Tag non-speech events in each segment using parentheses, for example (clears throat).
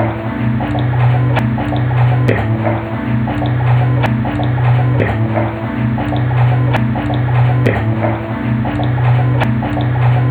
Thank you.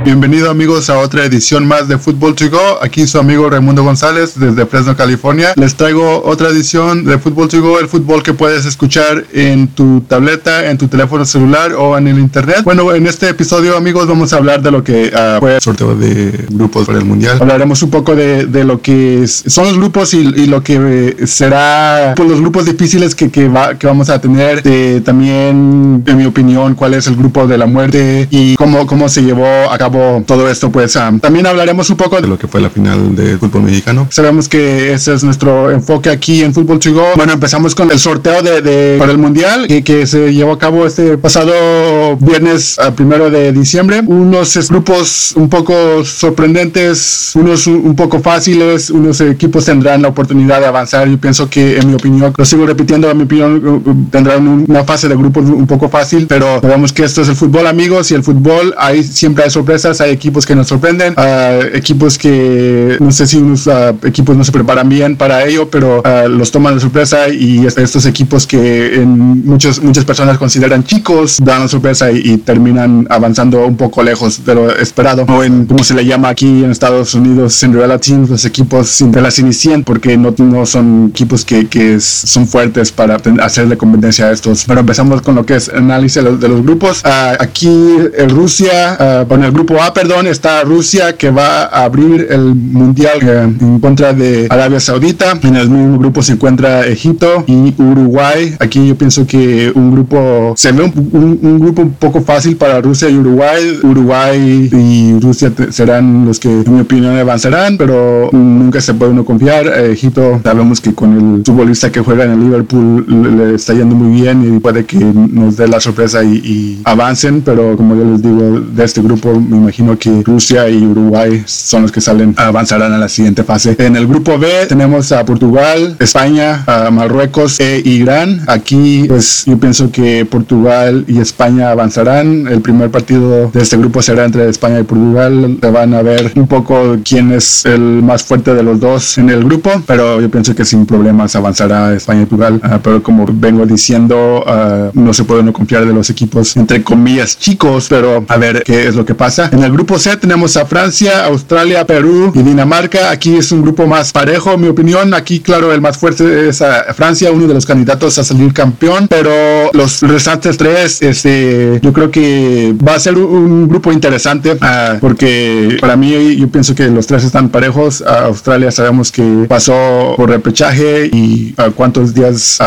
Bienvenido amigos a otra edición más de Fútbol to Go. Aquí su amigo Raimundo González desde Fresno, California. Les traigo otra edición de Fútbol to Go, el fútbol que puedes escuchar en tu tableta, en tu teléfono celular o en el internet. Bueno, en este episodio amigos vamos a hablar de lo que uh, fue el sorteo de grupos para el Mundial. Hablaremos un poco de, lo que son los grupos y, lo que será pues, los grupos difíciles que, que, va, que vamos a tener. De, también, en mi opinión, cuál es el grupo de la muerte y cómo se llevó a cabo todo esto, pues um, también hablaremos un poco de lo que fue la final de fútbol mexicano. Sabemos que ese es nuestro enfoque aquí en Fútbol Chigo. Bueno, empezamos con el sorteo de, de para el mundial que, que, se llevó a cabo este pasado viernes a primero de diciembre. Unos grupos un poco sorprendentes, unos un poco fáciles, unos equipos tendrán la oportunidad de avanzar. Yo pienso que, en mi opinión, lo sigo repitiendo, en mi opinión, tendrán una fase de grupos un poco fácil, pero sabemos que esto es el fútbol, amigos, y el fútbol ahí siempre hay sorpresas hay equipos que nos sorprenden, uh, equipos que no sé si unos uh, equipos no se preparan bien para ello, pero uh, los toman de sorpresa y estos equipos que en muchos, muchas personas consideran chicos dan la sorpresa y, y, terminan avanzando un poco lejos de lo esperado. O en, como se le llama aquí en Estados Unidos, Cinderella Teams, los equipos de las inician porque no, no son equipos que, que son fuertes para hacerle competencia a estos. Pero empezamos con lo que es análisis de los, de los grupos. aquí en Rusia, con el grupo a, perdón, está Rusia que va a abrir el mundial eh, en contra de Arabia Saudita. En el mismo grupo se encuentra Egipto y Uruguay. Aquí yo pienso que un grupo se ve un, un, grupo un poco fácil para Rusia y Uruguay. Uruguay y Rusia serán los que, en mi opinión, avanzarán, pero nunca se puede uno confiar. Egipto, sabemos que con el futbolista que juega en el Liverpool le, está yendo muy bien y puede que nos dé la sorpresa y, y avancen, pero como yo les digo, de este grupo me imagino que Rusia y Uruguay son los que salen, avanzarán a la siguiente fase. En el grupo B tenemos a Portugal, España, a Marruecos e Irán. Aquí, pues yo pienso que Portugal y España avanzarán. El primer partido de este grupo será entre España y Portugal. Se van a ver un poco quién es el más fuerte de los dos en el grupo, pero yo pienso que sin problemas avanzará España y Portugal. Uh, pero como vengo diciendo, uh, no se puede no confiar de los equipos entre comillas chicos, pero a ver qué es lo que pasa. En el grupo C tenemos a Francia, Australia, Perú y Dinamarca. Aquí es un grupo más parejo, en mi opinión. Aquí, claro, el más fuerte es a Francia, uno de los candidatos a salir campeón, pero los restantes tres, este, yo creo que va a ser un grupo interesante uh, porque para mí yo pienso que los tres están parejos. Australia sabemos que pasó por repechaje y a uh, cuántos días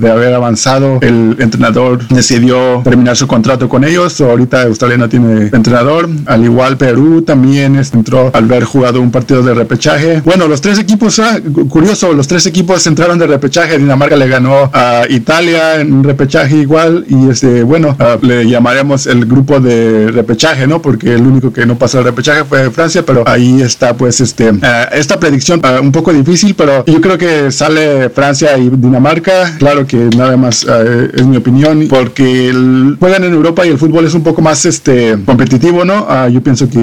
de haber avanzado el entrenador decidió terminar su contrato con ellos. ahorita Australia no tiene entrenador, al igual Perú también entró al haber jugado un partido de repechaje. Bueno, los tres equipos, ah, curioso, los tres equipos entraron de repechaje. Dinamarca le ganó a Italia en repechaje igual y este, bueno, uh, le llamaremos el grupo de repechaje, ¿no? Porque el único que no pasó el repechaje fue Francia, pero ahí está pues este, uh, esta predicción uh, un poco difícil, pero yo creo que sale Francia y Dinamarca. Claro que nada más es mi opinión, porque el, juegan en Europa y el fútbol es un poco más este competitivo, ¿no? Yo pienso que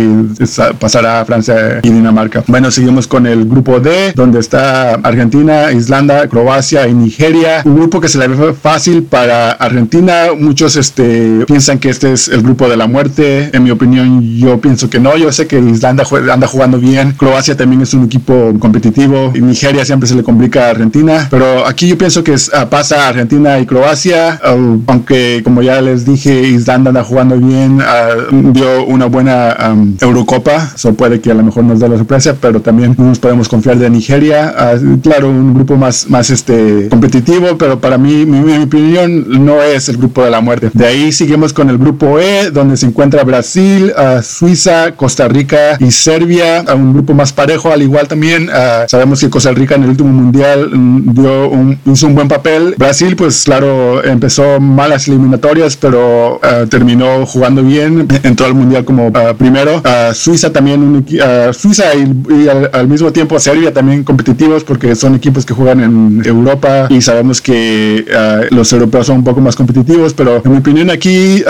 pasará a Francia y Dinamarca. Bueno, seguimos con el grupo D, donde está Argentina, Islanda, Croacia y Nigeria. Un grupo que se le ve fácil para Argentina. Muchos este, piensan que este es el grupo de la muerte. En mi opinión, yo pienso que no. Yo sé que Islanda anda jugando bien. Croacia también es un equipo competitivo. Y Nigeria siempre se le complica a Argentina. Pero aquí yo pienso que es, uh, pasa Argentina y Croacia. Uh, aunque, como ya les dije, Islanda anda jugando bien. Uh, dio una buena um, Eurocopa. Eso puede que a lo mejor nos dé la sorpresa. Pero también no nos podemos confiar de Nigeria. claro, un grupo más, más este, competitivo. Pero para mí, mi, mi opinión, no es el grupo de la muerte. De ahí seguimos con el grupo E, donde se encuentra Brasil, uh, Suiza, Costa Rica y Serbia, uh, un grupo más parejo, al igual también uh, sabemos que Costa Rica en el último mundial um, dio un, hizo un buen papel. Brasil, pues claro, empezó malas eliminatorias, pero terminó jugando bien, entró al mundial como primero. Suiza también, Suiza y, al, mismo tiempo Serbia también competitivos porque son equipos que juegan en Europa y sabemos que los europeos son un poco más competitivos, pero en mi opinión aquí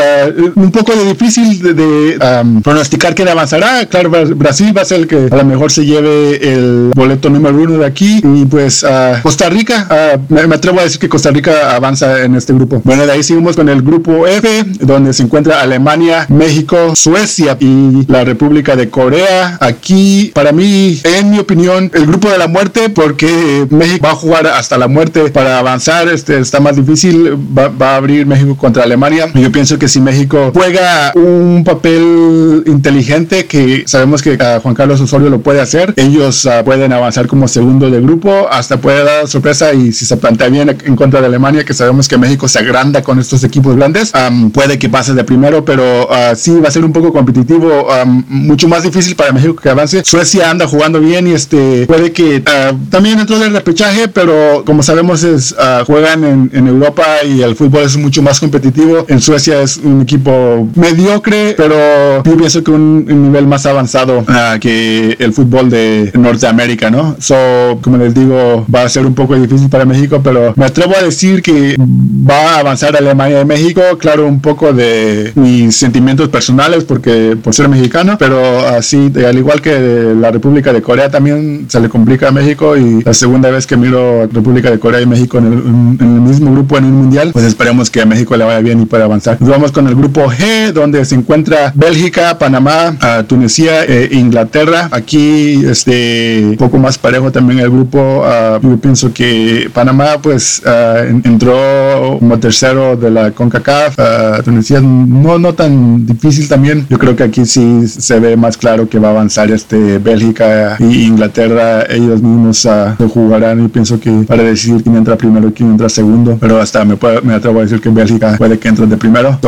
un poco de difícil de, pronosticar quién avanzará. Claro, Brasil va a ser el que a lo mejor se lleve el boleto número uno de aquí y pues Costa Rica, me, me atrevo a decir que Costa Rica avanza en este grupo. Bueno, de ahí seguimos con el grupo F, donde se encuentra Alemania, México, Suecia y la República de Corea. Aquí, para mí, en mi opinión, el grupo de la muerte, porque México va a jugar hasta la muerte para avanzar, este, está más difícil, va, a abrir México contra Alemania. Yo pienso que si México juega un papel inteligente, que sabemos que Juan Carlos Osorio lo puede hacer, ellos ah, pueden avanzar como segundo de grupo, hasta puede dar sorpresa y si se plantea bien en contra de Alemania, que sabemos que México se agranda con estos equipos grandes, puede que pase de primero, pero uh, sí va a ser un poco competitivo, mucho más difícil para México que avance. Suecia anda jugando bien y este puede que ah, también entró del repechaje, pero como sabemos es ah, juegan en, en, Europa y el fútbol es mucho más competitivo. En Suecia es un equipo mediocre, pero yo pienso que un, nivel más avanzado que el fútbol de Norteamérica, ¿no? So, como les digo, va a ser un poco difícil para México, pero me atrevo a decir que va a avanzar Alemania y México. Claro, un poco de mis sentimientos personales porque por ser mexicano, pero así, al igual que la República de Corea también se le complica a México y la segunda vez que miro República de Corea y México en el, mismo grupo en un mundial, pues esperemos que a México le vaya bien y pueda avanzar. Nos vamos con el grupo G, donde se encuentra Bélgica, Panamá, Tunisia e Inglaterra. Aquí, este, un poco más parejo también el grupo. Ah, yo pienso que Panamá, pues, ah, entró como tercero de la CONCACAF. Uh, Tunisia no, no tan difícil también. Yo creo que aquí sí se ve más claro que va a avanzar este Bélgica y Inglaterra. Ellos mismos uh, jugarán y pienso que para decidir quién entra primero y quién entra segundo. Pero hasta me, me atrevo a decir que Bélgica puede que entre de primero.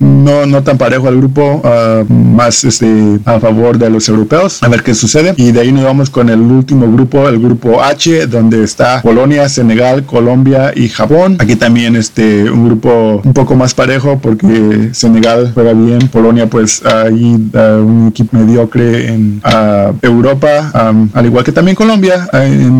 no, no tan parejo al grupo, más este, a favor de los europeos. A ver qué sucede. Y de ahí nos vamos con el último grupo, el grupo H, donde está Polonia, Senegal, Colombia y Japón. Aquí también este, un grupo un poco más parejo porque Senegal juega bien, Polonia pues ahí un equipo mediocre en Europa, al igual que también Colombia,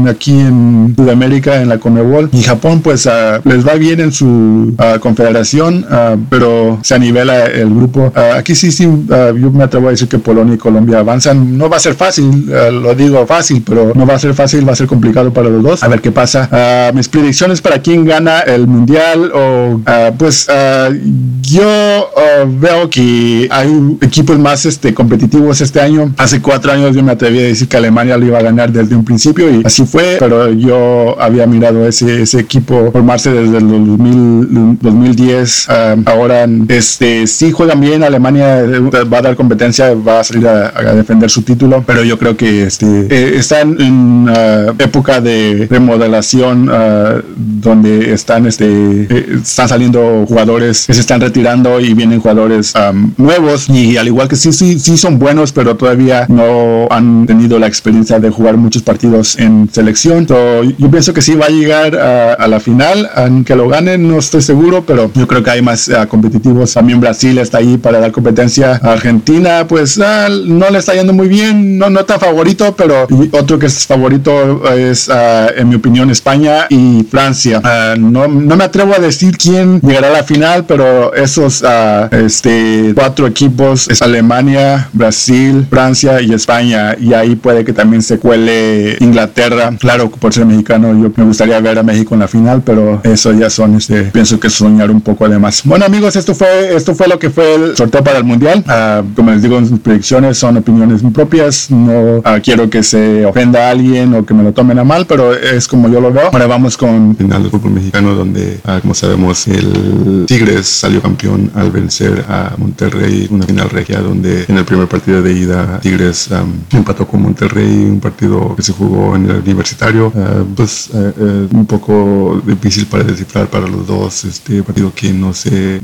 aquí en Sudamérica en la Conmebol y Japón pues les va bien en su confederación, pero se anivela el grupo. aquí sí, sí, yo me atrevo a decir que Polonia y Colombia avanzan. No va a ser fácil, lo digo fácil, pero no va a ser fácil, va a ser complicado para los dos. A ver qué pasa. mis predicciones para quién gana el mundial o pues yo veo que hay equipos más este, competitivos este año. Hace cuatro años yo me atreví a decir que Alemania lo iba a ganar desde un principio y así fue, pero yo había mirado ese, ese equipo formarse desde el 2010. ahora este, sí juegan bien, Alemania va a dar competencia, va a salir a, defender su título, pero yo creo que este, eh, están en una época de remodelación donde están, este, eh, están saliendo jugadores que se están retirando y vienen jugadores nuevos y al igual que sí, sí, sí son buenos, pero todavía no han tenido la experiencia de jugar muchos partidos en selección. yo pienso que sí va a llegar a, la final, aunque lo ganen no estoy seguro, pero yo creo que hay más ah, competitivos. También Brasil está ahí para dar competencia. Argentina pues ah, no le está yendo muy bien, no, no tan favorito, pero otro que es favorito es ah, en mi opinión España y Francia. no, no me atrevo a decir quién llegará a la final, pero esos uh, este, cuatro equipos es Alemania, Brasil, Francia y España. Y ahí puede que también se cuele Inglaterra. Claro, por ser mexicano, yo me gustaría ver a México en la final, pero eso ya son, este, pienso que soñar un poco además. Bueno, amigos, esto fue, esto fue lo que fue el sorteo para el mundial. Uh, como les digo, mis predicciones son opiniones propias. No uh, quiero que se ofenda a alguien o que me lo tomen a mal, pero es como yo lo veo. Ahora vamos con final del fútbol mexicano, donde, como sabemos, el Tigres salió campeón al vencer a Monterrey, una final regia donde en el primer partido de ida Tigres empató con Monterrey, un partido que se jugó en el universitario, uh, pues uh, uh, un poco difícil para descifrar para los dos, este partido que no se,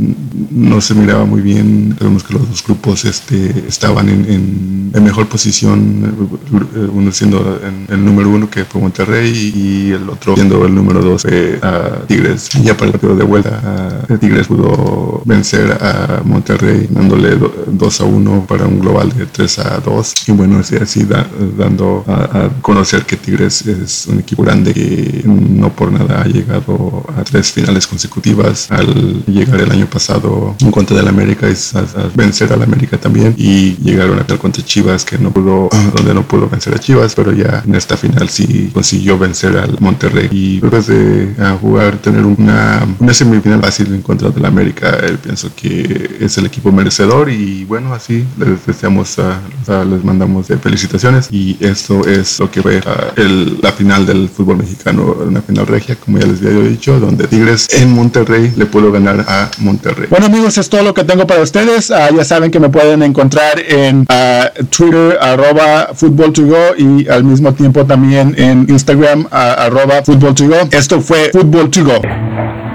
no se miraba muy bien, sabemos que los dos grupos este, estaban en, en, mejor posición, uno siendo el número uno que fue Monterrey y el otro siendo el número dos fue Tigres. Y ya para el partido de vuelta, Tigres pudo vencer a Monterrey dándole 2 a 1 para un global de 3 a 2. Y bueno, así, así dando a, conocer que Tigres es un equipo grande que no por nada ha llegado a tres finales consecutivas. Al llegar el año pasado en contra del América y a, vencer al América también. Y llegar a final contra Chivas que no pudo, (clears throat) donde no pudo vencer a Chivas, pero ya en esta final sí consiguió vencer al Monterrey. Y después de jugar, tener una, una semifinal fácil en contra del América, él pienso que es el equipo merecedor y bueno, así les deseamos, les mandamos felicitaciones y esto es lo que fue el, la final del fútbol mexicano, una final regia, como ya les había dicho, donde Tigres en Monterrey le pudo ganar a Monterrey. Bueno amigos, es todo lo que tengo para ustedes. Ah, ya saben que me pueden encontrar en ah, Twitter arroba football to go y al mismo tiempo también en Instagram arroba football to go. Esto fue Football to go.